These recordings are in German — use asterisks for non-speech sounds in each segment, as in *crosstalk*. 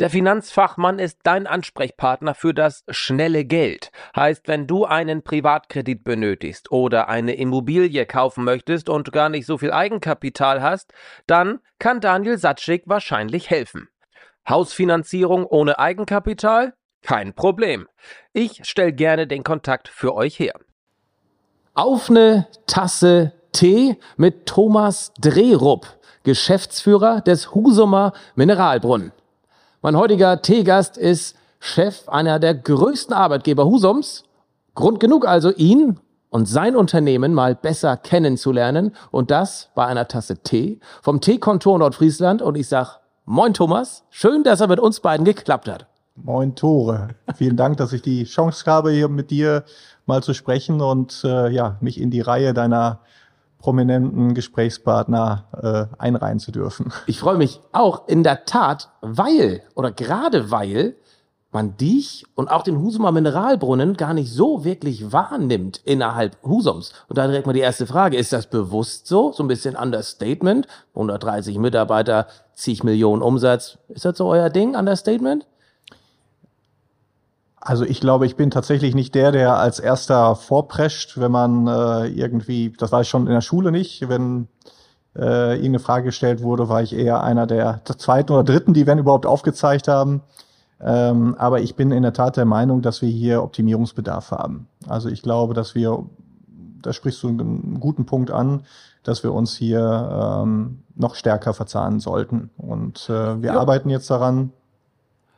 Der Finanzfachmann ist dein Ansprechpartner für das schnelle Geld. Heißt, wenn du einen Privatkredit benötigst oder eine Immobilie kaufen möchtest und gar nicht so viel Eigenkapital hast, dann kann Daniel Satschik wahrscheinlich helfen. Hausfinanzierung ohne Eigenkapital? Kein Problem. Ich stelle gerne den Kontakt für euch her. Auf eine Tasse Tee mit Thomas Drehrupp, Geschäftsführer des Husumer Mineralbrunnen. Mein heutiger Teegast ist Chef einer der größten Arbeitgeber Husums. Grund genug also, ihn und sein Unternehmen mal besser kennenzulernen und das bei einer Tasse Tee vom Teekontor Nordfriesland und ich sag Moin Thomas, schön, dass er mit uns beiden geklappt hat. Moin Tore, vielen Dank, dass ich die Chance habe, hier mit dir mal zu sprechen und äh, ja, mich in die Reihe deiner prominenten Gesprächspartner äh, einreihen zu dürfen. Ich freue mich auch in der Tat, weil oder gerade weil man dich und auch den Husumer Mineralbrunnen gar nicht so wirklich wahrnimmt innerhalb Husums. Und da direkt mal die erste Frage, ist das bewusst so? So ein bisschen Understatement? 130 Mitarbeiter, zig Millionen Umsatz. Ist das so euer Ding, Understatement? Also ich glaube, ich bin tatsächlich nicht der, der als erster vorprescht, wenn man äh, irgendwie, das war ich schon in der Schule nicht, wenn äh, irgendeine Frage gestellt wurde, war ich eher einer der, der zweiten oder dritten, die wenn überhaupt aufgezeigt haben. Ähm, aber ich bin in der Tat der Meinung, dass wir hier Optimierungsbedarf haben. Also ich glaube, dass wir, da sprichst du einen guten Punkt an, dass wir uns hier ähm, noch stärker verzahnen sollten. Und äh, wir ja. arbeiten jetzt daran.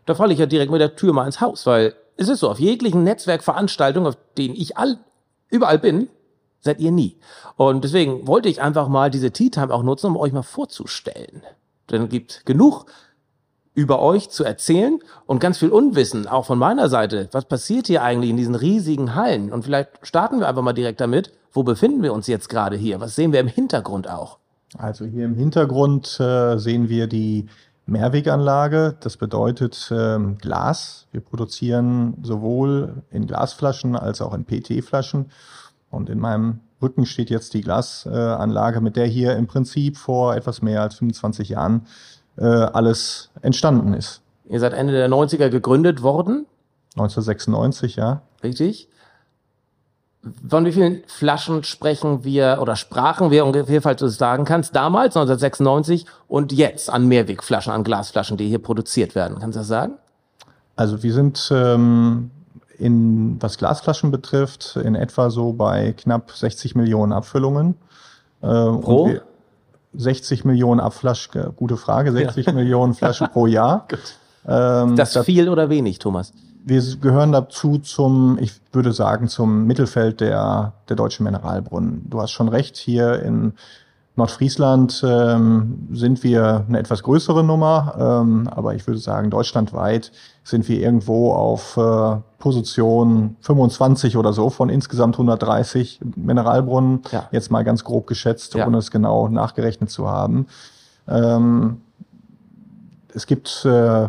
Da falle ich ja direkt mit der Tür mal ins Haus, weil es ist so, auf jeglichen Netzwerkveranstaltungen, auf denen ich all, überall bin, seid ihr nie. Und deswegen wollte ich einfach mal diese Tea Time auch nutzen, um euch mal vorzustellen. Denn es gibt genug über euch zu erzählen und ganz viel Unwissen, auch von meiner Seite. Was passiert hier eigentlich in diesen riesigen Hallen? Und vielleicht starten wir einfach mal direkt damit. Wo befinden wir uns jetzt gerade hier? Was sehen wir im Hintergrund auch? Also hier im Hintergrund äh, sehen wir die Mehrweganlage. Das bedeutet ähm, Glas. Wir produzieren sowohl in Glasflaschen als auch in PET-Flaschen. Und in meinem Rücken steht jetzt die Glasanlage, mit der hier im Prinzip vor etwas mehr als 25 Jahren äh, alles entstanden ist. Ihr seid Ende der 90er gegründet worden? 1996, ja. Richtig. Von wie vielen Flaschen sprechen wir oder sprachen wir ungefähr, falls du es sagen kannst, damals 1996 und jetzt an Mehrwegflaschen, an Glasflaschen, die hier produziert werden? Kannst du das sagen? Also wir sind ähm, in was Glasflaschen betrifft in etwa so bei knapp 60 Millionen Abfüllungen. Äh, pro? 60 Millionen Abflaschen, gute Frage, 60 ja. Millionen Flaschen pro Jahr. *laughs* ähm, das, das viel oder wenig, Thomas? Wir gehören dazu zum, ich würde sagen, zum Mittelfeld der, der deutschen Mineralbrunnen. Du hast schon recht, hier in Nordfriesland ähm, sind wir eine etwas größere Nummer, ähm, aber ich würde sagen, deutschlandweit sind wir irgendwo auf äh, Position 25 oder so von insgesamt 130 Mineralbrunnen, ja. jetzt mal ganz grob geschätzt, ja. ohne es genau nachgerechnet zu haben. Ähm, es gibt äh,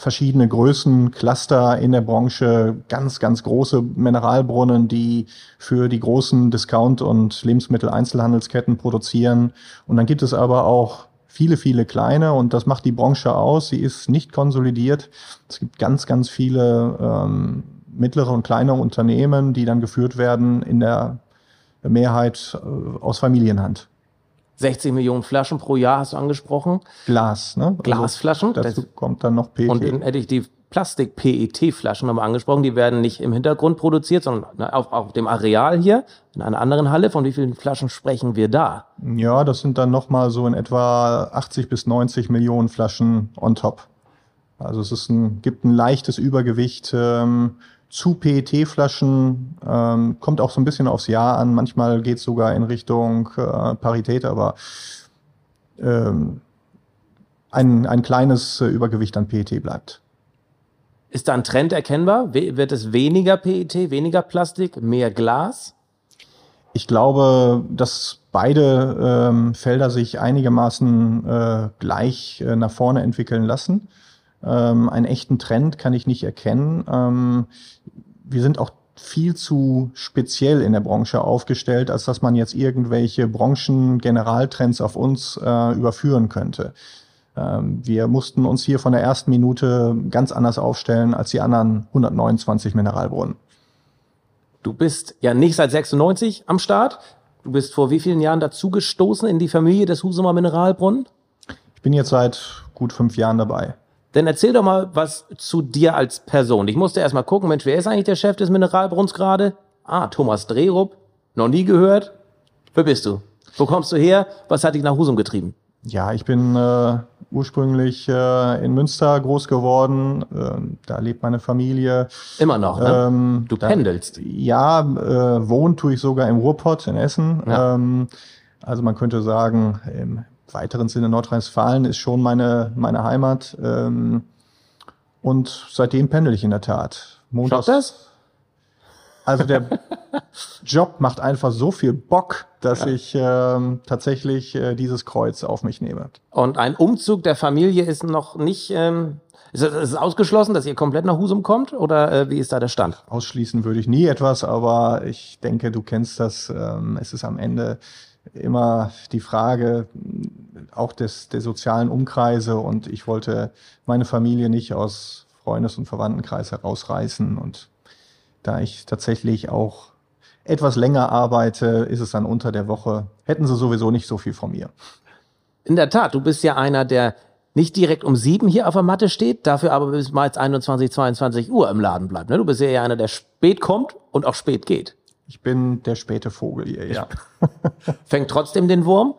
verschiedene Größen, Cluster in der Branche, ganz, ganz große Mineralbrunnen, die für die großen Discount- und Lebensmitteleinzelhandelsketten produzieren. Und dann gibt es aber auch viele, viele kleine und das macht die Branche aus. Sie ist nicht konsolidiert. Es gibt ganz, ganz viele ähm, mittlere und kleine Unternehmen, die dann geführt werden in der Mehrheit äh, aus Familienhand. 60 Millionen Flaschen pro Jahr hast du angesprochen. Glas, ne? Also Glasflaschen. Also dazu das, kommt dann noch PET. Und dann hätte ich die Plastik-PET-Flaschen nochmal angesprochen. Die werden nicht im Hintergrund produziert, sondern auf, auf dem Areal hier, in einer anderen Halle. Von wie vielen Flaschen sprechen wir da? Ja, das sind dann nochmal so in etwa 80 bis 90 Millionen Flaschen on top. Also es ist ein, gibt ein leichtes Übergewicht. Ähm, zu PET-Flaschen ähm, kommt auch so ein bisschen aufs Jahr an. Manchmal geht es sogar in Richtung äh, Parität, aber ähm, ein, ein kleines äh, Übergewicht an PET bleibt. Ist da ein Trend erkennbar? Wird es weniger PET, weniger Plastik, mehr Glas? Ich glaube, dass beide ähm, Felder sich einigermaßen äh, gleich äh, nach vorne entwickeln lassen. Ähm, einen echten Trend kann ich nicht erkennen. Ähm, wir sind auch viel zu speziell in der Branche aufgestellt, als dass man jetzt irgendwelche Branchen-Generaltrends auf uns äh, überführen könnte. Ähm, wir mussten uns hier von der ersten Minute ganz anders aufstellen als die anderen 129 Mineralbrunnen. Du bist ja nicht seit 96 am Start. Du bist vor wie vielen Jahren dazugestoßen in die Familie des Husumer Mineralbrunnen? Ich bin jetzt seit gut fünf Jahren dabei. Dann erzähl doch mal was zu dir als Person. Ich musste erst mal gucken, Mensch, wer ist eigentlich der Chef des Mineralbrunns gerade? Ah, Thomas Drehrup. Noch nie gehört. Wer bist du? Wo kommst du her? Was hat dich nach Husum getrieben? Ja, ich bin äh, ursprünglich äh, in Münster groß geworden. Äh, da lebt meine Familie. Immer noch, ne? Ähm, du da, pendelst. Ja, äh, wohnt tue ich sogar im Ruhrpott in Essen. Ja. Ähm, also man könnte sagen, im weiteren Sinne Nordrhein-Westfalen ist schon meine, meine Heimat. Ähm, und seitdem pendel ich in der Tat. Montags, Schaut das? Also der *laughs* Job macht einfach so viel Bock, dass ja. ich ähm, tatsächlich äh, dieses Kreuz auf mich nehme. Und ein Umzug der Familie ist noch nicht. Ähm ist es ausgeschlossen, dass ihr komplett nach Husum kommt oder äh, wie ist da der Stand? Ausschließen würde ich nie etwas, aber ich denke, du kennst das. Ähm, es ist am Ende immer die Frage auch des, der sozialen Umkreise und ich wollte meine Familie nicht aus Freundes- und Verwandtenkreis herausreißen und da ich tatsächlich auch etwas länger arbeite, ist es dann unter der Woche, hätten sie sowieso nicht so viel von mir. In der Tat, du bist ja einer, der nicht direkt um sieben hier auf der Matte steht, dafür aber bis mal 21, 22 Uhr im Laden bleibt. Ne? Du bist ja eher einer, der spät kommt und auch spät geht. Ich bin der späte Vogel hier, ja. *laughs* Fängt trotzdem den Wurm.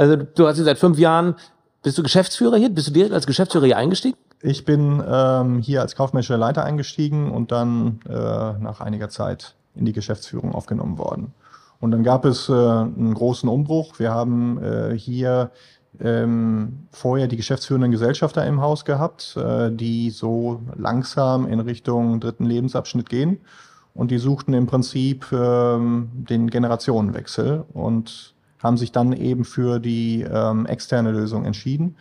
Also du hast hier seit fünf Jahren, bist du Geschäftsführer hier? Bist du direkt als Geschäftsführer hier eingestiegen? Ich bin ähm, hier als kaufmännischer Leiter eingestiegen und dann äh, nach einiger Zeit in die Geschäftsführung aufgenommen worden. Und dann gab es äh, einen großen Umbruch. Wir haben äh, hier ähm, vorher die geschäftsführenden Gesellschafter im Haus gehabt, äh, die so langsam in Richtung dritten Lebensabschnitt gehen. Und die suchten im Prinzip ähm, den Generationenwechsel und haben sich dann eben für die ähm, externe Lösung entschieden.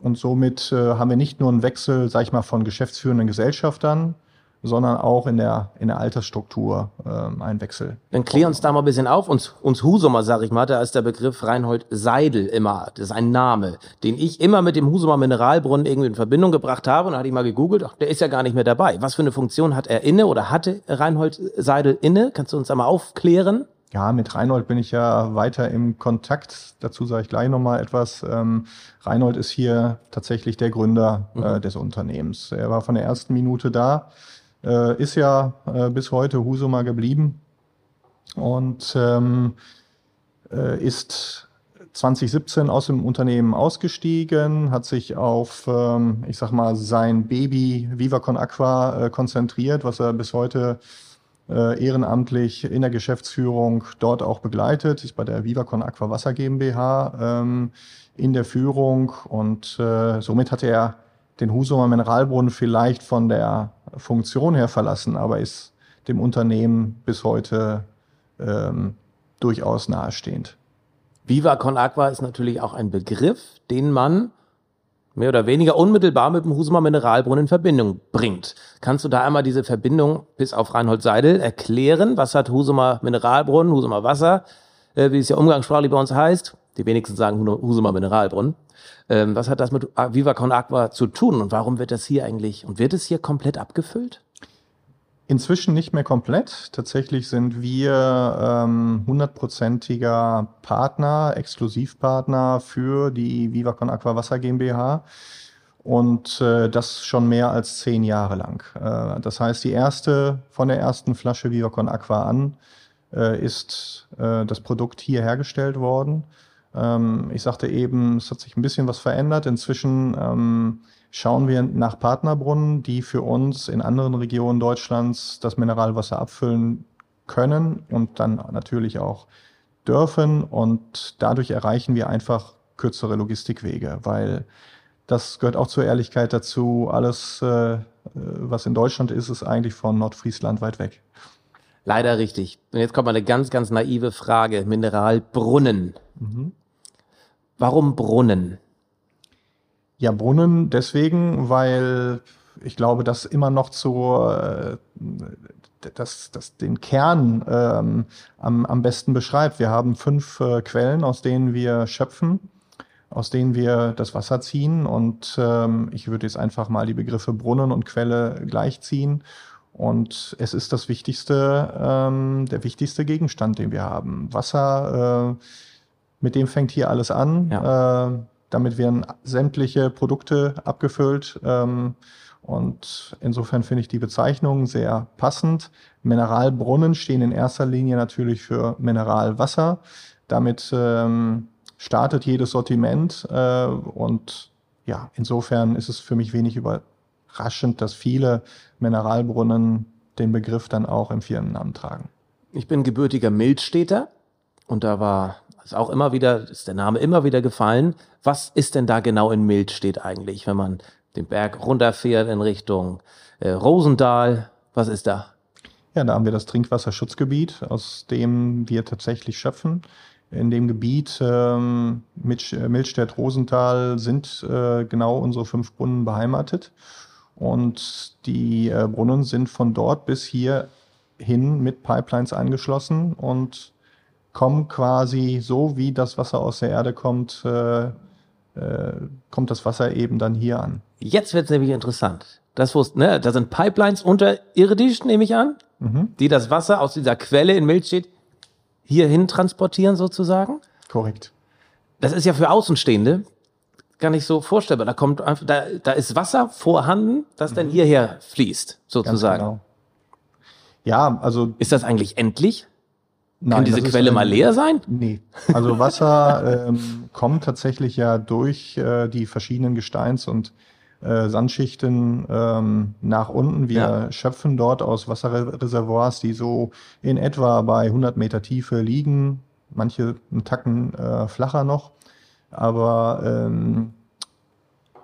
Und somit äh, haben wir nicht nur einen Wechsel, sag ich mal, von geschäftsführenden Gesellschaftern, sondern auch in der, in der Altersstruktur ähm, einen Wechsel. Dann klär uns da mal ein bisschen auf. Uns, uns Husumer, sag ich mal, da ist der Begriff Reinhold Seidel immer, das ist ein Name, den ich immer mit dem Husumer Mineralbrunnen irgendwie in Verbindung gebracht habe. Und da hatte ich mal gegoogelt, ach, der ist ja gar nicht mehr dabei. Was für eine Funktion hat er inne oder hatte Reinhold Seidel inne? Kannst du uns da mal aufklären? Ja, mit Reinhold bin ich ja weiter im Kontakt. Dazu sage ich gleich nochmal etwas. Ähm, Reinhold ist hier tatsächlich der Gründer äh, mhm. äh, des Unternehmens. Er war von der ersten Minute da, äh, ist ja äh, bis heute Husumer geblieben und ähm, äh, ist 2017 aus dem Unternehmen ausgestiegen, hat sich auf, ähm, ich sag mal, sein Baby Vivacon Aqua äh, konzentriert, was er bis heute äh, ehrenamtlich in der Geschäftsführung dort auch begleitet, ist bei der Vivacon Aqua Wasser GmbH ähm, in der Führung und äh, somit hat er den Husumer Mineralbrunnen vielleicht von der Funktion her verlassen, aber ist dem Unternehmen bis heute ähm, durchaus nahestehend. Viva Aqua ist natürlich auch ein Begriff, den man mehr oder weniger unmittelbar mit dem Husumer Mineralbrunnen in Verbindung bringt. Kannst du da einmal diese Verbindung bis auf Reinhold Seidel erklären? Was hat Husumer Mineralbrunnen, Husumer Wasser, äh, wie es ja umgangssprachlich bei uns heißt? Die wenigsten sagen Husumer Mineralbrunnen. Ähm, was hat das mit Viva Con Aqua zu tun und warum wird das hier eigentlich und wird es hier komplett abgefüllt? Inzwischen nicht mehr komplett. Tatsächlich sind wir ähm, hundertprozentiger Partner, Exklusivpartner für die Viva Con Aqua Wasser GmbH und äh, das schon mehr als zehn Jahre lang. Äh, das heißt, die erste von der ersten Flasche Viva Con Aqua an äh, ist äh, das Produkt hier hergestellt worden. Ähm, ich sagte eben, es hat sich ein bisschen was verändert. Inzwischen ähm, schauen wir nach Partnerbrunnen, die für uns in anderen Regionen Deutschlands das Mineralwasser abfüllen können und dann natürlich auch dürfen. Und dadurch erreichen wir einfach kürzere Logistikwege, weil das gehört auch zur Ehrlichkeit dazu. Alles äh, was in Deutschland ist, ist eigentlich von Nordfriesland weit weg. Leider richtig. Und jetzt kommt mal eine ganz, ganz naive Frage. Mineralbrunnen. Mhm. Warum Brunnen? Ja, Brunnen deswegen, weil ich glaube, das immer noch zu, äh, das, das den Kern ähm, am, am besten beschreibt. Wir haben fünf äh, Quellen, aus denen wir schöpfen, aus denen wir das Wasser ziehen. Und ähm, ich würde jetzt einfach mal die Begriffe Brunnen und Quelle gleichziehen. Und es ist das wichtigste, ähm, der wichtigste Gegenstand, den wir haben. Wasser, äh, mit dem fängt hier alles an. Ja. Äh, damit werden sämtliche Produkte abgefüllt. Ähm, und insofern finde ich die Bezeichnung sehr passend. Mineralbrunnen stehen in erster Linie natürlich für Mineralwasser. Damit ähm, startet jedes Sortiment äh, und ja, insofern ist es für mich wenig überraschend, dass viele Mineralbrunnen den Begriff dann auch im Firmennamen tragen. Ich bin gebürtiger Mildstädter und da war ist auch immer wieder, ist der Name immer wieder gefallen. Was ist denn da genau in Mildstedt eigentlich, wenn man den Berg runterfährt in Richtung äh, Rosendaal? Was ist da? Ja, da haben wir das Trinkwasserschutzgebiet, aus dem wir tatsächlich schöpfen. In dem Gebiet ähm, mit äh, Mildstedt-Rosenthal sind äh, genau unsere fünf Brunnen beheimatet. Und die äh, Brunnen sind von dort bis hier hin mit Pipelines angeschlossen und kommen quasi so, wie das Wasser aus der Erde kommt, äh, äh, kommt das Wasser eben dann hier an. Jetzt wird es nämlich interessant. Das wusste, ne, da sind Pipelines unterirdisch, nehme ich an, mhm. die das Wasser aus dieser Quelle in Milchstedt hierhin transportieren sozusagen. Korrekt. Das ist ja für Außenstehende gar nicht so vorstellbar. Da kommt einfach, da, da ist Wasser vorhanden, das mhm. dann hierher fließt, sozusagen. Ganz genau. Ja, also. Ist das eigentlich endlich? Nein, Kann diese Quelle ein, mal leer sein? Nee. Also Wasser ähm, *laughs* kommt tatsächlich ja durch äh, die verschiedenen Gesteins- und äh, Sandschichten ähm, nach unten. Wir ja. schöpfen dort aus Wasserreservoirs, die so in etwa bei 100 Meter Tiefe liegen, manche einen Tacken äh, flacher noch. Aber ähm,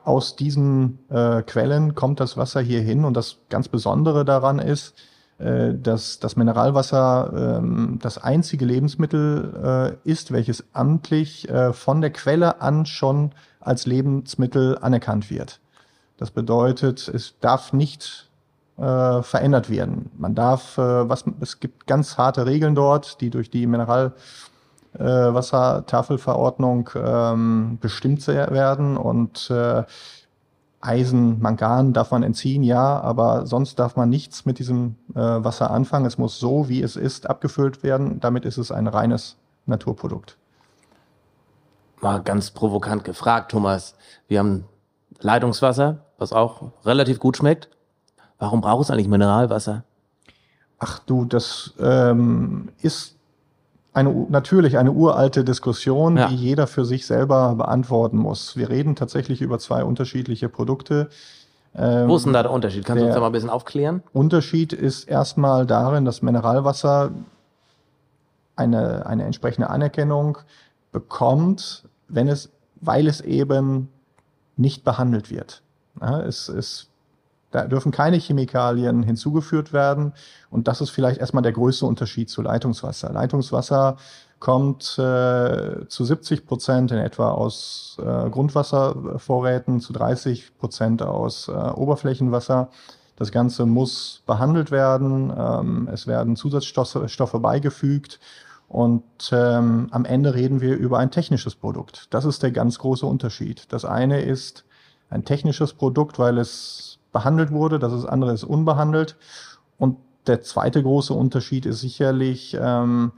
aus diesen äh, Quellen kommt das Wasser hier hin und das ganz Besondere daran ist, äh, dass das Mineralwasser ähm, das einzige Lebensmittel äh, ist, welches amtlich äh, von der Quelle an schon als Lebensmittel anerkannt wird. Das bedeutet, es darf nicht äh, verändert werden. Man darf, äh, was, es gibt ganz harte Regeln dort, die durch die Mineralwassertafelverordnung äh, ähm, bestimmt werden und äh, Eisen, Mangan darf man entziehen, ja, aber sonst darf man nichts mit diesem äh, Wasser anfangen. Es muss so, wie es ist, abgefüllt werden. Damit ist es ein reines Naturprodukt. Mal ganz provokant gefragt, Thomas. Wir haben Leitungswasser, was auch relativ gut schmeckt. Warum braucht es eigentlich Mineralwasser? Ach du, das ähm, ist eine, natürlich eine uralte Diskussion, ja. die jeder für sich selber beantworten muss. Wir reden tatsächlich über zwei unterschiedliche Produkte. Ähm, Wo ist denn da der Unterschied? Kannst du uns da mal ein bisschen aufklären? Unterschied ist erstmal darin, dass Mineralwasser eine, eine entsprechende Anerkennung bekommt, wenn es, weil es eben nicht behandelt wird. Ja, es, es, da dürfen keine Chemikalien hinzugeführt werden. Und das ist vielleicht erstmal der größte Unterschied zu Leitungswasser. Leitungswasser kommt äh, zu 70 Prozent in etwa aus äh, Grundwasservorräten, zu 30 Prozent aus äh, Oberflächenwasser. Das Ganze muss behandelt werden. Ähm, es werden Zusatzstoffe beigefügt. Und ähm, am Ende reden wir über ein technisches Produkt. Das ist der ganz große Unterschied. Das eine ist ein technisches Produkt, weil es behandelt wurde, das andere ist unbehandelt. Und der zweite große Unterschied ist sicherlich, ähm,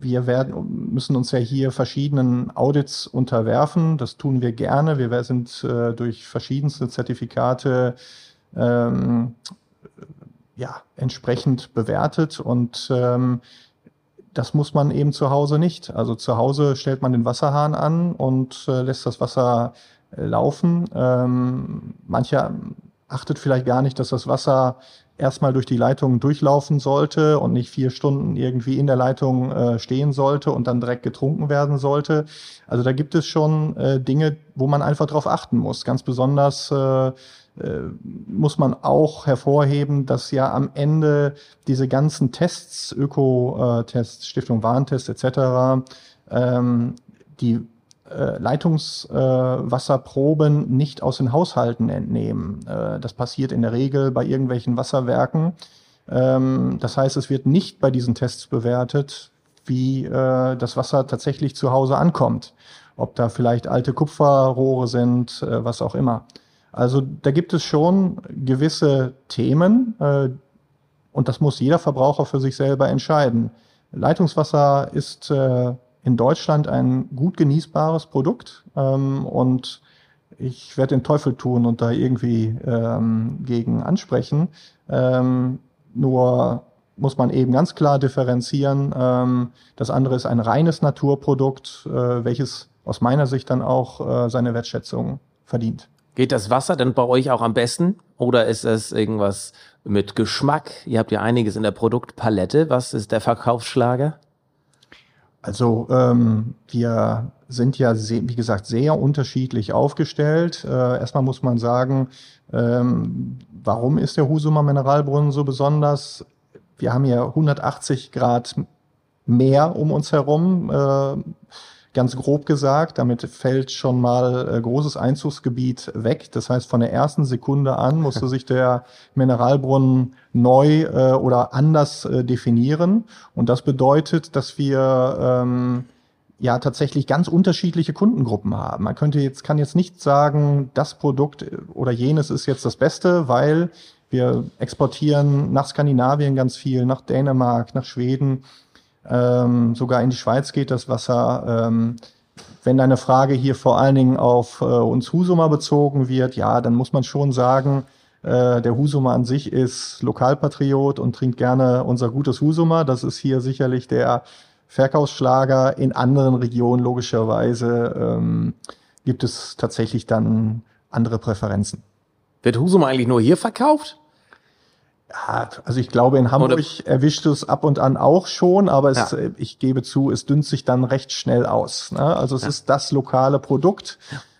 wir werden, müssen uns ja hier verschiedenen Audits unterwerfen. Das tun wir gerne. Wir sind äh, durch verschiedenste Zertifikate ähm, ja, entsprechend bewertet und ähm, das muss man eben zu Hause nicht. Also zu Hause stellt man den Wasserhahn an und äh, lässt das Wasser äh, laufen. Ähm, mancher achtet vielleicht gar nicht, dass das Wasser erstmal durch die Leitung durchlaufen sollte und nicht vier Stunden irgendwie in der Leitung äh, stehen sollte und dann direkt getrunken werden sollte. Also da gibt es schon äh, Dinge, wo man einfach drauf achten muss. Ganz besonders äh, äh, muss man auch hervorheben, dass ja am Ende diese ganzen Tests, Öko-Tests, Stiftung Warentest etc., ähm, die äh, Leitungswasserproben äh, nicht aus den Haushalten entnehmen. Äh, das passiert in der Regel bei irgendwelchen Wasserwerken. Ähm, das heißt, es wird nicht bei diesen Tests bewertet, wie äh, das Wasser tatsächlich zu Hause ankommt. Ob da vielleicht alte Kupferrohre sind, äh, was auch immer. Also da gibt es schon gewisse Themen äh, und das muss jeder Verbraucher für sich selber entscheiden. Leitungswasser ist äh, in Deutschland ein gut genießbares Produkt ähm, und ich werde den Teufel tun und da irgendwie ähm, gegen ansprechen. Ähm, nur muss man eben ganz klar differenzieren. Ähm, das andere ist ein reines Naturprodukt, äh, welches aus meiner Sicht dann auch äh, seine Wertschätzung verdient. Geht das Wasser denn bei euch auch am besten? Oder ist es irgendwas mit Geschmack? Ihr habt ja einiges in der Produktpalette. Was ist der Verkaufsschlager? Also ähm, wir sind ja, wie gesagt, sehr unterschiedlich aufgestellt. Äh, erstmal muss man sagen, ähm, warum ist der Husumer Mineralbrunnen so besonders? Wir haben ja 180 Grad mehr um uns herum. Äh, ganz grob gesagt. Damit fällt schon mal äh, großes Einzugsgebiet weg. Das heißt, von der ersten Sekunde an musste *laughs* sich der Mineralbrunnen neu äh, oder anders äh, definieren. Und das bedeutet, dass wir ähm, ja tatsächlich ganz unterschiedliche Kundengruppen haben. Man könnte jetzt, kann jetzt nicht sagen, das Produkt äh, oder jenes ist jetzt das Beste, weil wir exportieren nach Skandinavien ganz viel, nach Dänemark, nach Schweden. Ähm, sogar in die Schweiz geht das Wasser. Ähm, wenn deine Frage hier vor allen Dingen auf äh, uns Husumer bezogen wird, ja, dann muss man schon sagen, äh, der Husumer an sich ist Lokalpatriot und trinkt gerne unser gutes Husumer. Das ist hier sicherlich der Verkaufsschlager. In anderen Regionen logischerweise ähm, gibt es tatsächlich dann andere Präferenzen. Wird Husumer eigentlich nur hier verkauft? Ja, also ich glaube, in Hamburg Oder erwischt es ab und an auch schon, aber es, ja. ich gebe zu, es dünnt sich dann recht schnell aus. Ne? Also es ja. ist das lokale Produkt,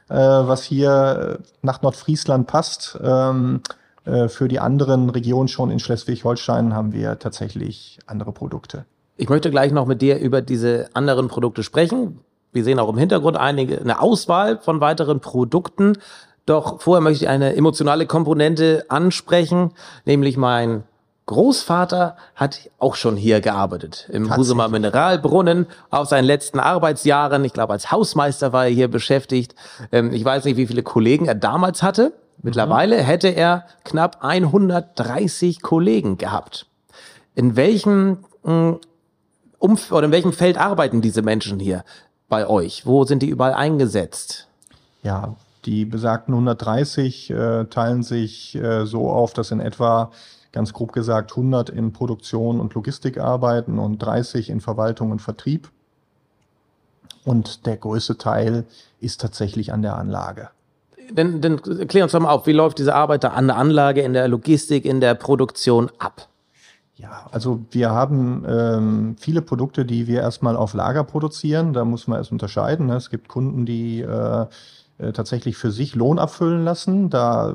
äh, was hier nach Nordfriesland passt. Ähm, äh, für die anderen Regionen schon in Schleswig-Holstein haben wir tatsächlich andere Produkte. Ich möchte gleich noch mit dir über diese anderen Produkte sprechen. Wir sehen auch im Hintergrund einige, eine Auswahl von weiteren Produkten. Doch vorher möchte ich eine emotionale Komponente ansprechen, nämlich mein Großvater hat auch schon hier gearbeitet, im Husumer Mineralbrunnen, auf seinen letzten Arbeitsjahren. Ich glaube, als Hausmeister war er hier beschäftigt. Ähm, ich weiß nicht, wie viele Kollegen er damals hatte. Mittlerweile hätte er knapp 130 Kollegen gehabt. In welchem hm, Umf oder in welchem Feld arbeiten diese Menschen hier bei euch? Wo sind die überall eingesetzt? Ja, die besagten 130 äh, teilen sich äh, so auf, dass in etwa ganz grob gesagt 100 in Produktion und Logistik arbeiten und 30 in Verwaltung und Vertrieb. Und der größte Teil ist tatsächlich an der Anlage. Dann, dann klär uns doch mal auf, wie läuft diese Arbeit da an der Anlage, in der Logistik, in der Produktion ab? Ja, also wir haben ähm, viele Produkte, die wir erstmal auf Lager produzieren. Da muss man erst unterscheiden. Ne? Es gibt Kunden, die äh, äh, tatsächlich für sich Lohn abfüllen lassen. Da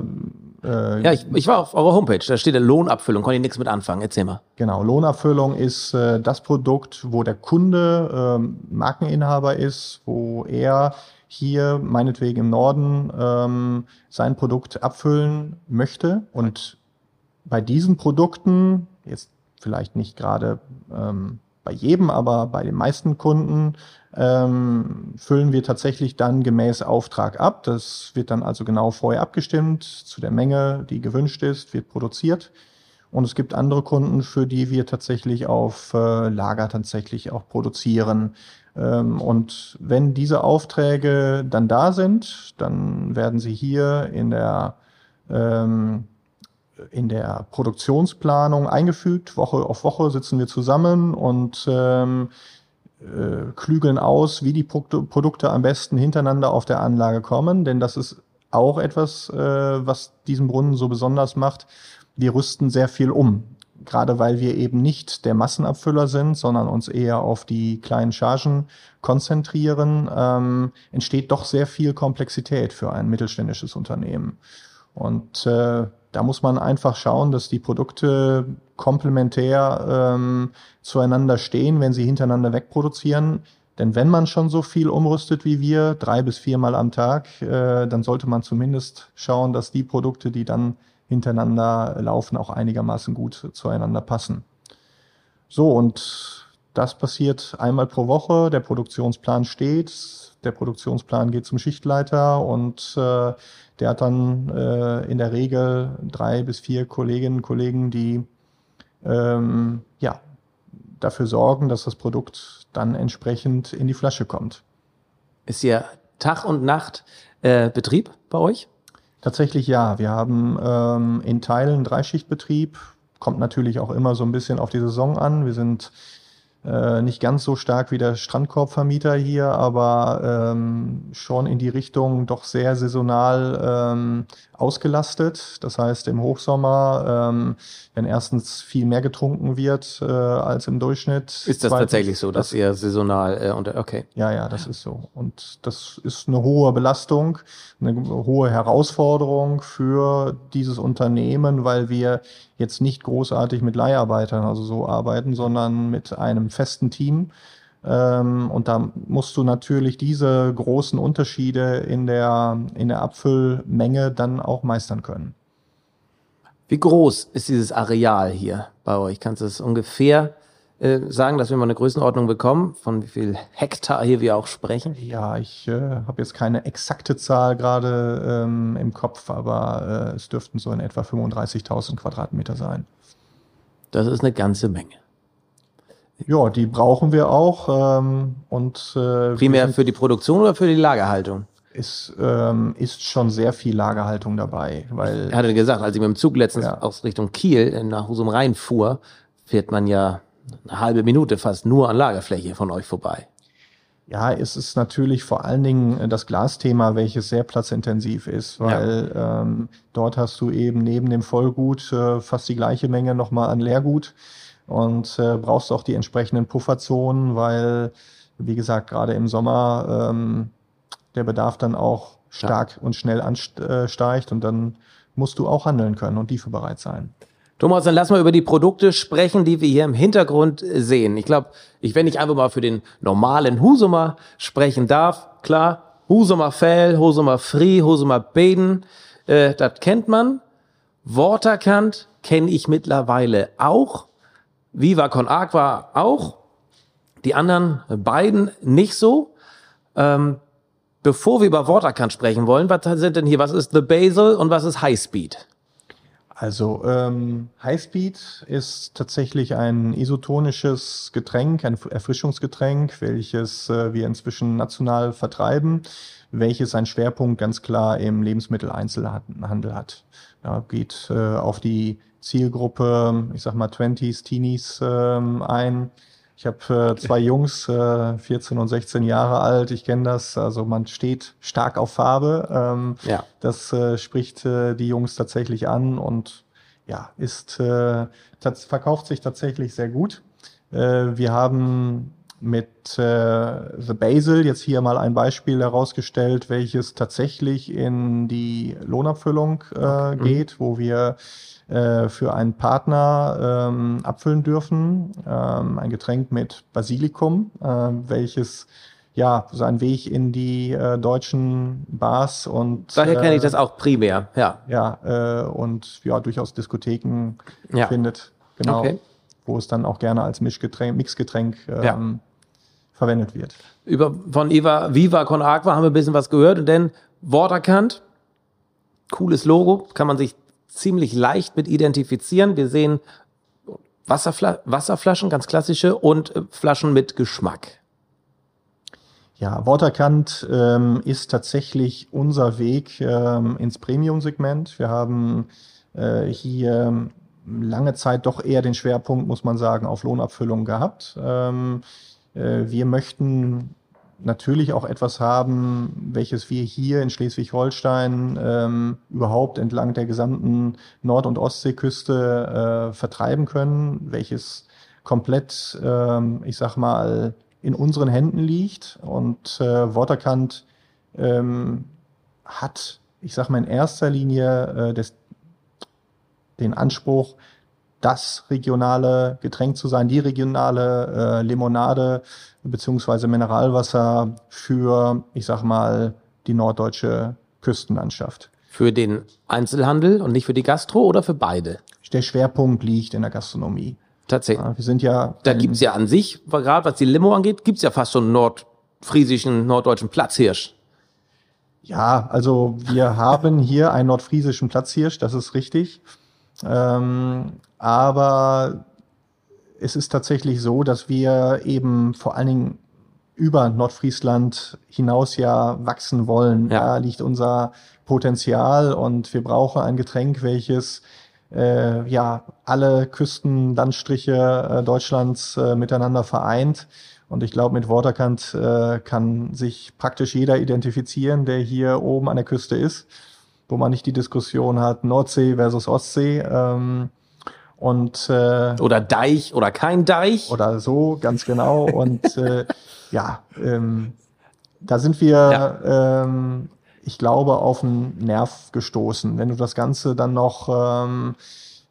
äh, ja, ich, ich war auf eurer Homepage, da steht der Lohnabfüllung, konnte ich nichts mit anfangen. Erzähl mal. Genau, Lohnabfüllung ist äh, das Produkt, wo der Kunde äh, Markeninhaber ist, wo er hier meinetwegen im Norden ähm, sein Produkt abfüllen möchte. Und bei diesen Produkten, jetzt vielleicht nicht gerade ähm, bei jedem, aber bei den meisten Kunden ähm, füllen wir tatsächlich dann gemäß Auftrag ab. Das wird dann also genau vorher abgestimmt zu der Menge, die gewünscht ist, wird produziert. Und es gibt andere Kunden, für die wir tatsächlich auf äh, Lager tatsächlich auch produzieren. Ähm, und wenn diese Aufträge dann da sind, dann werden sie hier in der ähm, in der Produktionsplanung eingefügt. Woche auf Woche sitzen wir zusammen und ähm, äh, klügeln aus, wie die Produkte am besten hintereinander auf der Anlage kommen, denn das ist auch etwas, äh, was diesen Brunnen so besonders macht. Wir rüsten sehr viel um, gerade weil wir eben nicht der Massenabfüller sind, sondern uns eher auf die kleinen Chargen konzentrieren, ähm, entsteht doch sehr viel Komplexität für ein mittelständisches Unternehmen. Und äh, da muss man einfach schauen, dass die Produkte komplementär ähm, zueinander stehen, wenn sie hintereinander wegproduzieren. Denn wenn man schon so viel umrüstet wie wir, drei bis viermal am Tag, äh, dann sollte man zumindest schauen, dass die Produkte, die dann hintereinander laufen, auch einigermaßen gut zueinander passen. So, und das passiert einmal pro Woche. Der Produktionsplan steht. Der Produktionsplan geht zum Schichtleiter und äh, der hat dann äh, in der Regel drei bis vier Kolleginnen und Kollegen, die ähm, ja, dafür sorgen, dass das Produkt dann entsprechend in die Flasche kommt. Ist hier Tag und Nacht äh, Betrieb bei euch? Tatsächlich ja. Wir haben ähm, in Teilen Dreischichtbetrieb. Kommt natürlich auch immer so ein bisschen auf die Saison an. Wir sind äh, nicht ganz so stark wie der Strandkorbvermieter hier, aber ähm, schon in die Richtung doch sehr saisonal ähm, ausgelastet. Das heißt, im Hochsommer, ähm, wenn erstens viel mehr getrunken wird äh, als im Durchschnitt. Ist das zweitens, tatsächlich so, dass das, ihr saisonal äh, unter, okay. Ja, ja, das ist so. Und das ist eine hohe Belastung, eine hohe Herausforderung für dieses Unternehmen, weil wir jetzt nicht großartig mit Leiharbeitern, also so arbeiten, sondern mit einem festen Team. Ähm, und da musst du natürlich diese großen Unterschiede in der, in der Abfüllmenge dann auch meistern können. Wie groß ist dieses Areal hier bei euch? Kannst du es ungefähr äh, sagen, dass wir mal eine Größenordnung bekommen, von wie viel Hektar hier wir auch sprechen? Ja, ich äh, habe jetzt keine exakte Zahl gerade ähm, im Kopf, aber äh, es dürften so in etwa 35.000 Quadratmeter sein. Das ist eine ganze Menge. Ja, die brauchen wir auch. Ähm, und, äh, Primär für die Produktion oder für die Lagerhaltung? Ist, ähm, ist schon sehr viel Lagerhaltung dabei. Weil, er hatte gesagt, als ich mit dem Zug letztens ja. aus Richtung Kiel nach Husum Rhein fuhr, fährt man ja eine halbe Minute fast nur an Lagerfläche von euch vorbei. Ja, es ist natürlich vor allen Dingen das Glasthema, welches sehr platzintensiv ist, weil ja. ähm, dort hast du eben neben dem Vollgut äh, fast die gleiche Menge nochmal an Leergut und äh, brauchst auch die entsprechenden Pufferzonen, weil, wie gesagt, gerade im Sommer ähm, der Bedarf dann auch stark ja. und schnell ansteigt und dann musst du auch handeln können und lieferbereit sein. Thomas, dann lass mal über die Produkte sprechen, die wir hier im Hintergrund sehen. Ich glaube, ich, wenn ich einfach mal für den normalen Husumer sprechen darf, klar, Husumer Fell, Husumer Free, Husumer Baden, äh, das kennt man. Waterkant kenne ich mittlerweile auch. Viva Con Aqua auch. Die anderen beiden nicht so. Ähm, bevor wir über Waterkant sprechen wollen, was sind denn hier? Was ist The Basil und was ist High Speed? Also ähm, Highspeed ist tatsächlich ein isotonisches Getränk, ein Erfrischungsgetränk, welches äh, wir inzwischen national vertreiben, welches einen Schwerpunkt ganz klar im Lebensmitteleinzelhandel hat. Ja, geht äh, auf die Zielgruppe, ich sag mal 20s, Teenies ähm, ein. Ich habe äh, zwei Jungs, äh, 14 und 16 Jahre alt. Ich kenne das. Also man steht stark auf Farbe. Ähm, ja. Das äh, spricht äh, die Jungs tatsächlich an und ja, ist äh, verkauft sich tatsächlich sehr gut. Äh, wir haben mit äh, The Basil jetzt hier mal ein Beispiel herausgestellt, welches tatsächlich in die Lohnabfüllung äh, mhm. geht, wo wir äh, für einen Partner ähm, abfüllen dürfen. Ähm, ein Getränk mit Basilikum, äh, welches ja seinen Weg in die äh, deutschen Bars und daher kenne ich äh, das auch primär, ja. Ja, äh, und ja, durchaus Diskotheken ja. findet. Genau. Okay. Wo es dann auch gerne als Mischgetränk, Mixgetränk ähm, ja. verwendet wird. Über von Eva Viva Con Aqua haben wir ein bisschen was gehört und dann Worterkant. Cooles Logo, kann man sich ziemlich leicht mit identifizieren. Wir sehen Wasserfla Wasserflaschen, ganz klassische, und äh, Flaschen mit Geschmack. Ja, Waterkant ähm, ist tatsächlich unser Weg ähm, ins Premium-Segment. Wir haben äh, hier lange Zeit doch eher den Schwerpunkt, muss man sagen, auf Lohnabfüllung gehabt. Ähm, äh, wir möchten natürlich auch etwas haben, welches wir hier in Schleswig-Holstein ähm, überhaupt entlang der gesamten Nord- und Ostseeküste äh, vertreiben können, welches komplett, ähm, ich sag mal, in unseren Händen liegt. Und äh, Waterkant ähm, hat ich sag mal, in erster Linie äh, des, den Anspruch, das regionale Getränk zu sein, die regionale äh, Limonade beziehungsweise Mineralwasser für, ich sag mal, die norddeutsche Küstenlandschaft. Für den Einzelhandel und nicht für die Gastro oder für beide? Der Schwerpunkt liegt in der Gastronomie. Tatsächlich. Ja, wir sind ja. Da gibt's ja an sich, gerade was die Limo angeht, gibt's ja fast schon nordfriesischen, norddeutschen Platzhirsch. Ja, also wir *laughs* haben hier einen nordfriesischen Platzhirsch, das ist richtig. Ähm, aber es ist tatsächlich so, dass wir eben vor allen Dingen über Nordfriesland hinaus ja wachsen wollen. Ja. Da liegt unser Potenzial und wir brauchen ein Getränk, welches äh, ja alle Küstenlandstriche äh, Deutschlands äh, miteinander vereint. Und ich glaube, mit Waterkant äh, kann sich praktisch jeder identifizieren, der hier oben an der Küste ist, wo man nicht die Diskussion hat Nordsee versus Ostsee. Ähm, und äh, oder Deich oder kein Deich? Oder so ganz genau. Und äh, *laughs* ja ähm, da sind wir ja. ähm, ich glaube auf einen Nerv gestoßen. Wenn du das Ganze dann noch ähm,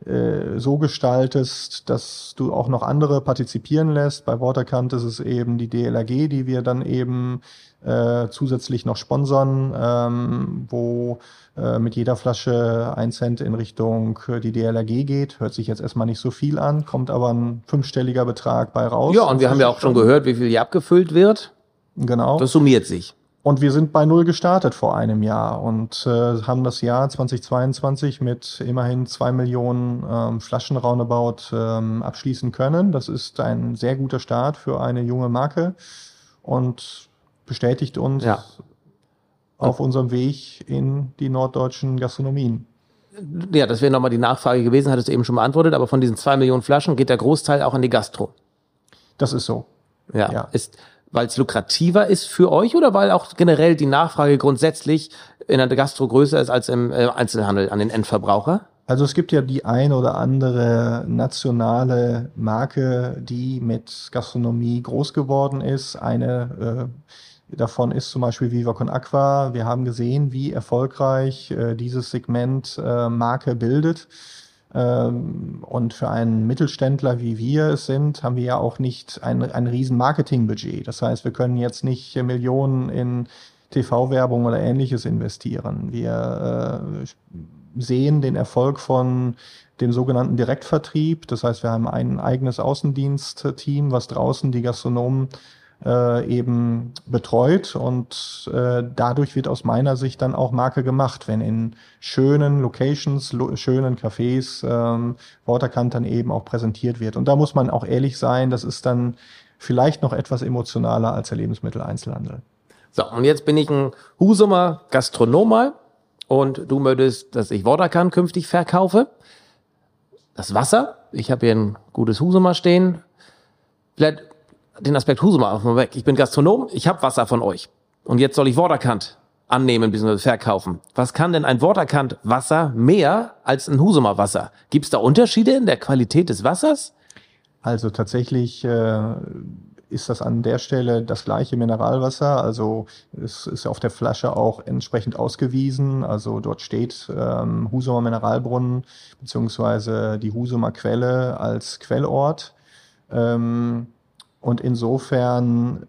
äh, so gestaltest, dass du auch noch andere partizipieren lässt. Bei Waterkant ist es eben die DLRG, die wir dann eben äh, zusätzlich noch sponsern, ähm, wo äh, mit jeder Flasche ein Cent in Richtung äh, die DLRG geht. Hört sich jetzt erstmal nicht so viel an, kommt aber ein fünfstelliger Betrag bei raus. Ja, und wir haben ja auch schon gehört, wie viel hier abgefüllt wird. Genau. Das summiert sich. Und wir sind bei Null gestartet vor einem Jahr und äh, haben das Jahr 2022 mit immerhin zwei Millionen ähm, Flaschen roundabout ähm, abschließen können. Das ist ein sehr guter Start für eine junge Marke und bestätigt uns ja. auf unserem Weg in die norddeutschen Gastronomien. Ja, das wäre nochmal die Nachfrage gewesen, hattest du eben schon beantwortet, aber von diesen zwei Millionen Flaschen geht der Großteil auch in die Gastro. Das ist so. Ja. ja. Ist, weil es lukrativer ist für euch oder weil auch generell die Nachfrage grundsätzlich in der Gastro größer ist als im äh, Einzelhandel an den Endverbraucher? Also es gibt ja die ein oder andere nationale Marke, die mit Gastronomie groß geworden ist. Eine äh, davon ist zum Beispiel Viva Con Aqua. Wir haben gesehen, wie erfolgreich äh, dieses Segment äh, Marke bildet. Ähm, und für einen Mittelständler, wie wir es sind, haben wir ja auch nicht ein, ein riesen Marketingbudget. Das heißt, wir können jetzt nicht Millionen in TV-Werbung oder ähnliches investieren. Wir äh, sehen den Erfolg von dem sogenannten Direktvertrieb. Das heißt, wir haben ein eigenes Außendienstteam, was draußen die Gastronomen äh, eben betreut und äh, dadurch wird aus meiner Sicht dann auch Marke gemacht, wenn in schönen Locations, lo schönen Cafés ähm, Waterkant dann eben auch präsentiert wird. Und da muss man auch ehrlich sein, das ist dann vielleicht noch etwas emotionaler als der Lebensmitteleinzelhandel. So, und jetzt bin ich ein Husumer Gastronom und du möchtest, dass ich Waterkant künftig verkaufe. Das Wasser, ich habe hier ein gutes Husumer stehen. Vielleicht den Aspekt Husuma auf mal weg. Ich bin Gastronom, ich habe Wasser von euch. Und jetzt soll ich Waterkant annehmen bzw. verkaufen. Was kann denn ein Waterkant Wasser mehr als ein Husumer Wasser? Gibt es da Unterschiede in der Qualität des Wassers? Also tatsächlich äh, ist das an der Stelle das gleiche Mineralwasser. Also es ist auf der Flasche auch entsprechend ausgewiesen. Also dort steht ähm, Husumer Mineralbrunnen beziehungsweise die Husumer Quelle als Quellort. Ähm, und insofern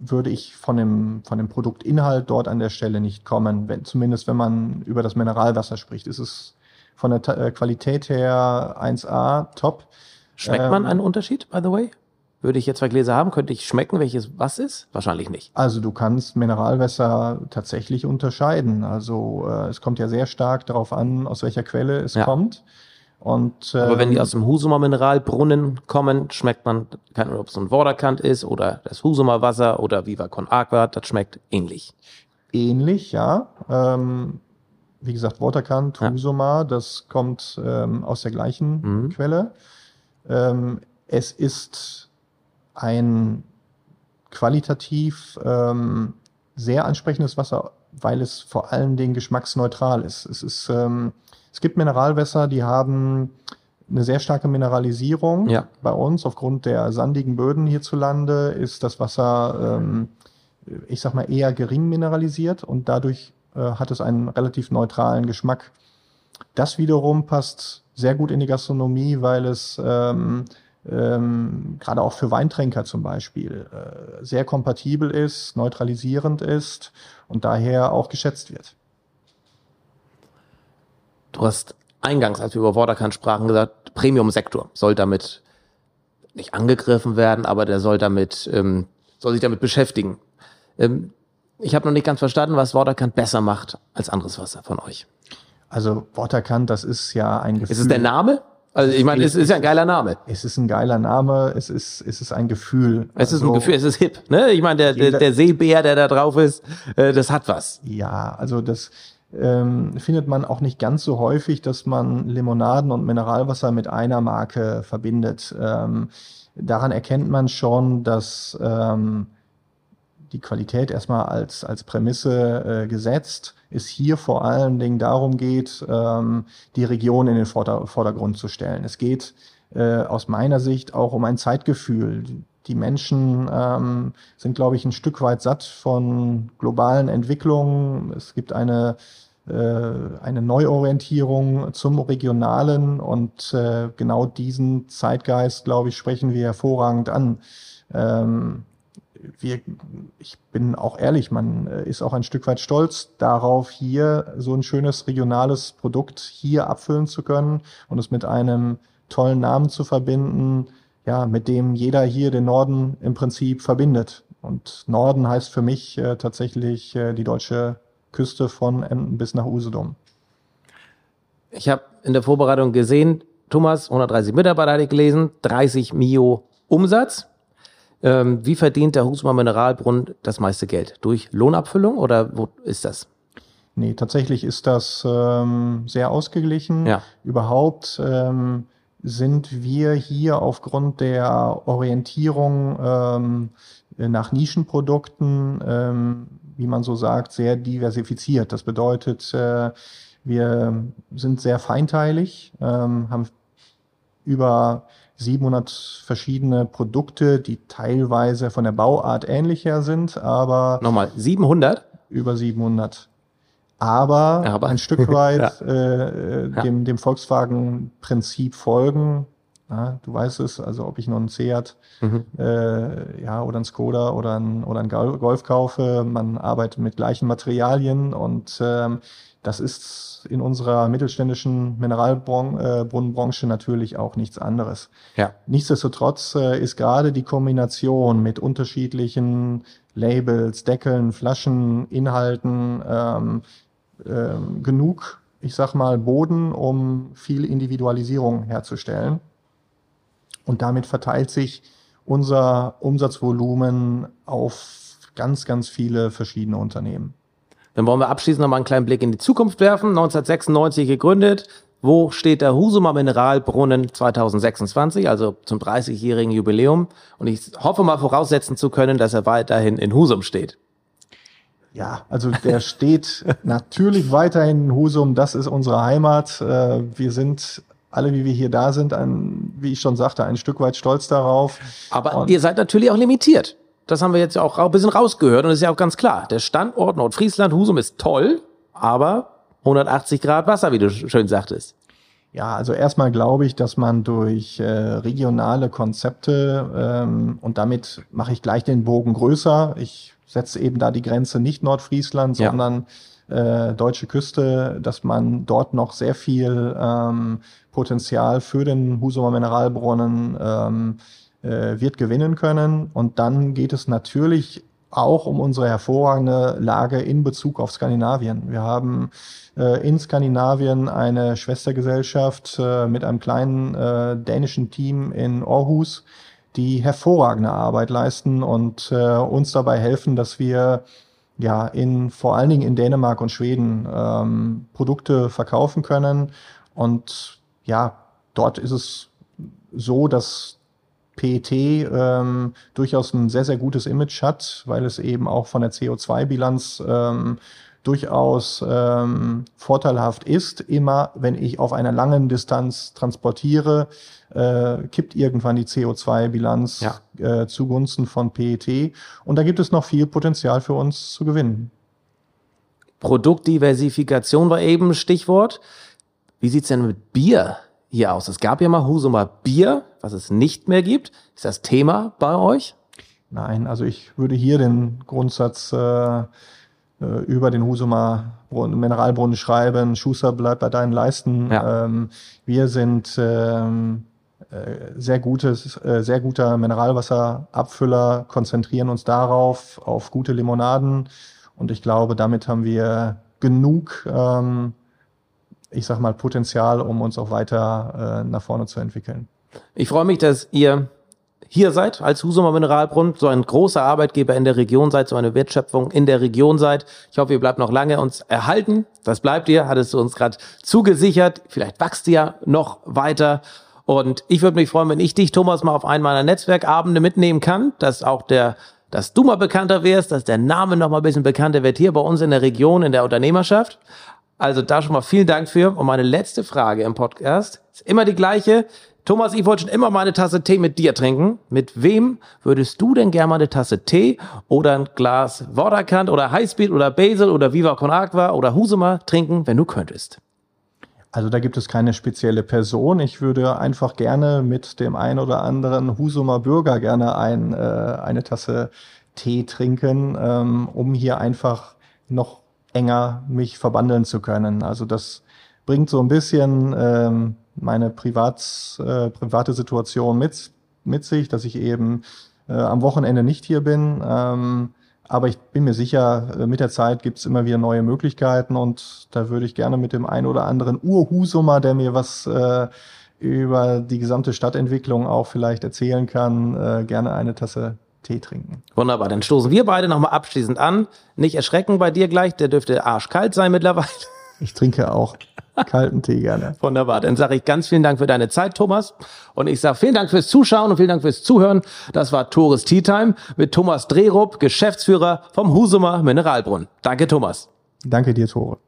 würde ich von dem, von dem Produktinhalt dort an der Stelle nicht kommen. Wenn, zumindest wenn man über das Mineralwasser spricht. ist Es von der äh, Qualität her 1A, top. Schmeckt ähm, man einen Unterschied, by the way? Würde ich jetzt zwei Gläser haben, könnte ich schmecken, welches was ist? Wahrscheinlich nicht. Also du kannst Mineralwässer tatsächlich unterscheiden. Also äh, es kommt ja sehr stark darauf an, aus welcher Quelle es ja. kommt. Und, ähm, Aber wenn die ähm, aus dem Husumer Mineralbrunnen kommen, schmeckt man, keine Ahnung, ob es ein Waterkant ist oder das Husumer Wasser oder Viva Con Aqua, das schmeckt ähnlich. Ähnlich, ja. Ähm, wie gesagt, Waterkant, ja. Husumer, das kommt ähm, aus der gleichen mhm. Quelle. Ähm, es ist ein qualitativ ähm, sehr ansprechendes Wasser, weil es vor allen Dingen geschmacksneutral ist. Es ist ähm, es gibt Mineralwässer, die haben eine sehr starke Mineralisierung. Ja. Bei uns, aufgrund der sandigen Böden hierzulande, ist das Wasser, ähm, ich sag mal, eher gering mineralisiert und dadurch äh, hat es einen relativ neutralen Geschmack. Das wiederum passt sehr gut in die Gastronomie, weil es ähm, ähm, gerade auch für Weintrinker zum Beispiel äh, sehr kompatibel ist, neutralisierend ist und daher auch geschätzt wird. Du hast eingangs, als wir über Watercan sprachen, gesagt, Premium-Sektor soll damit nicht angegriffen werden, aber der soll damit, ähm, soll sich damit beschäftigen. Ähm, ich habe noch nicht ganz verstanden, was Watercan besser macht als anderes Wasser von euch. Also Watercan, das ist ja ein Gefühl. Ist es der Name? Also ich meine, es ist ja ein geiler Name. Es ist ein geiler Name, es ist, es ist ein Gefühl. Es ist ein also Gefühl, es ist hip. Ne? Ich meine, der, der, der Seebär, der da drauf ist, äh, das hat was. Ja, also das ähm, findet man auch nicht ganz so häufig, dass man Limonaden und Mineralwasser mit einer Marke verbindet. Ähm, daran erkennt man schon, dass ähm, die Qualität erstmal als, als Prämisse äh, gesetzt, es hier vor allen Dingen darum geht, ähm, die Region in den Vorder Vordergrund zu stellen. Es geht äh, aus meiner Sicht auch um ein Zeitgefühl. Die Menschen ähm, sind, glaube ich, ein Stück weit satt von globalen Entwicklungen. Es gibt eine äh, eine Neuorientierung zum Regionalen und äh, genau diesen Zeitgeist, glaube ich, sprechen wir hervorragend an. Ähm, wir, ich bin auch ehrlich, man äh, ist auch ein Stück weit stolz darauf, hier so ein schönes regionales Produkt hier abfüllen zu können und es mit einem tollen Namen zu verbinden, ja, mit dem jeder hier den Norden im Prinzip verbindet. Und Norden heißt für mich äh, tatsächlich äh, die deutsche Küste von Emden bis nach Usedom. Ich habe in der Vorbereitung gesehen, Thomas, 130 Mitarbeiter hatte ich gelesen, 30 Mio Umsatz. Ähm, wie verdient der Husmer Mineralbrunnen das meiste Geld? Durch Lohnabfüllung oder wo ist das? Nee, tatsächlich ist das ähm, sehr ausgeglichen. Ja. Überhaupt ähm, sind wir hier aufgrund der Orientierung ähm, nach Nischenprodukten, ähm, wie man so sagt, sehr diversifiziert. Das bedeutet, äh, wir sind sehr feinteilig, ähm, haben über 700 verschiedene Produkte, die teilweise von der Bauart ähnlicher sind, aber nochmal 700 über 700. Aber, aber. ein Stück *laughs* weit ja. äh, dem, dem Volkswagen-Prinzip folgen. Ja, du weißt es, also ob ich nur einen Seat mhm. äh, ja, oder einen Skoda oder ein, oder ein Golf kaufe, man arbeitet mit gleichen Materialien und ähm, das ist in unserer mittelständischen Mineralbrunnenbranche natürlich auch nichts anderes. Ja. Nichtsdestotrotz äh, ist gerade die Kombination mit unterschiedlichen Labels, Deckeln, Flaschen, Inhalten ähm, ähm, genug, ich sag mal, Boden, um viel Individualisierung herzustellen. Und damit verteilt sich unser Umsatzvolumen auf ganz, ganz viele verschiedene Unternehmen. Dann wollen wir abschließend nochmal einen kleinen Blick in die Zukunft werfen. 1996 gegründet. Wo steht der Husumer Mineralbrunnen 2026, also zum 30-jährigen Jubiläum? Und ich hoffe mal voraussetzen zu können, dass er weiterhin in Husum steht. Ja, also der steht *laughs* natürlich weiterhin in Husum. Das ist unsere Heimat. Äh, wir sind alle, wie wir hier da sind, ein, wie ich schon sagte, ein Stück weit stolz darauf. Aber und ihr seid natürlich auch limitiert. Das haben wir jetzt auch ein bisschen rausgehört und das ist ja auch ganz klar. Der Standort Nordfriesland, Husum ist toll, aber 180 Grad Wasser, wie du schön sagtest. Ja, also erstmal glaube ich, dass man durch äh, regionale Konzepte ähm, und damit mache ich gleich den Bogen größer. Ich setze eben da die Grenze nicht Nordfriesland, ja. sondern äh, deutsche Küste, dass man dort noch sehr viel ähm, Potenzial für den Husumer Mineralbrunnen ähm, äh, wird gewinnen können. Und dann geht es natürlich auch um unsere hervorragende Lage in Bezug auf Skandinavien. Wir haben äh, in Skandinavien eine Schwestergesellschaft äh, mit einem kleinen äh, dänischen Team in Aarhus, die hervorragende Arbeit leisten und äh, uns dabei helfen, dass wir ja in vor allen Dingen in Dänemark und Schweden ähm, Produkte verkaufen können. Und ja, dort ist es so, dass PET ähm, durchaus ein sehr, sehr gutes Image hat, weil es eben auch von der CO2-Bilanz ähm, durchaus ähm, vorteilhaft ist. Immer wenn ich auf einer langen Distanz transportiere, äh, kippt irgendwann die CO2-Bilanz ja. äh, zugunsten von PET. Und da gibt es noch viel Potenzial für uns zu gewinnen. Produktdiversifikation war eben Stichwort. Wie sieht's denn mit Bier hier aus? Es gab ja mal Husumer Bier, was es nicht mehr gibt. Ist das Thema bei euch? Nein, also ich würde hier den Grundsatz äh, äh, über den Husumer Mineralbrunnen schreiben, Schuster bleibt bei deinen Leisten. Ja. Ähm, wir sind ähm, äh, sehr gutes, äh, sehr guter Mineralwasserabfüller, konzentrieren uns darauf, auf gute Limonaden. Und ich glaube, damit haben wir genug, ähm, ich sag mal, Potenzial, um uns auch weiter äh, nach vorne zu entwickeln. Ich freue mich, dass ihr hier seid als Husumer Mineralbrunnen, so ein großer Arbeitgeber in der Region seid, so eine Wertschöpfung in der Region seid. Ich hoffe, ihr bleibt noch lange uns erhalten. Das bleibt ihr, hattest du uns gerade zugesichert. Vielleicht wachst ihr ja noch weiter. Und ich würde mich freuen, wenn ich dich, Thomas, mal auf einen meiner Netzwerkabende mitnehmen kann, dass auch der dass du mal bekannter wirst, dass der Name noch mal ein bisschen bekannter wird hier bei uns in der Region, in der Unternehmerschaft. Also da schon mal vielen Dank für. Und meine letzte Frage im Podcast ist immer die gleiche. Thomas, ich wollte schon immer mal eine Tasse Tee mit dir trinken. Mit wem würdest du denn gerne mal eine Tasse Tee oder ein Glas Vorderkant oder Highspeed oder Basil oder Viva Con Aqua oder Husuma trinken, wenn du könntest? Also da gibt es keine spezielle Person. Ich würde einfach gerne mit dem ein oder anderen Husumer Bürger gerne ein, äh, eine Tasse Tee trinken, ähm, um hier einfach noch enger mich verbandeln zu können. Also das bringt so ein bisschen ähm, meine Privats, äh, private Situation mit, mit sich, dass ich eben äh, am Wochenende nicht hier bin. Ähm, aber ich bin mir sicher, äh, mit der Zeit gibt es immer wieder neue Möglichkeiten und da würde ich gerne mit dem einen oder anderen Urhusumer, der mir was äh, über die gesamte Stadtentwicklung auch vielleicht erzählen kann, äh, gerne eine Tasse Tee trinken. Wunderbar, dann stoßen wir beide nochmal abschließend an. Nicht erschrecken bei dir gleich, der dürfte arschkalt sein mittlerweile. Ich trinke auch kalten Tee gerne. *laughs* Wunderbar. Dann sage ich ganz vielen Dank für deine Zeit, Thomas. Und ich sage vielen Dank fürs Zuschauen und vielen Dank fürs Zuhören. Das war Tores Tea Time mit Thomas Drehrup, Geschäftsführer vom Husumer Mineralbrunnen. Danke, Thomas. Danke dir, Tore.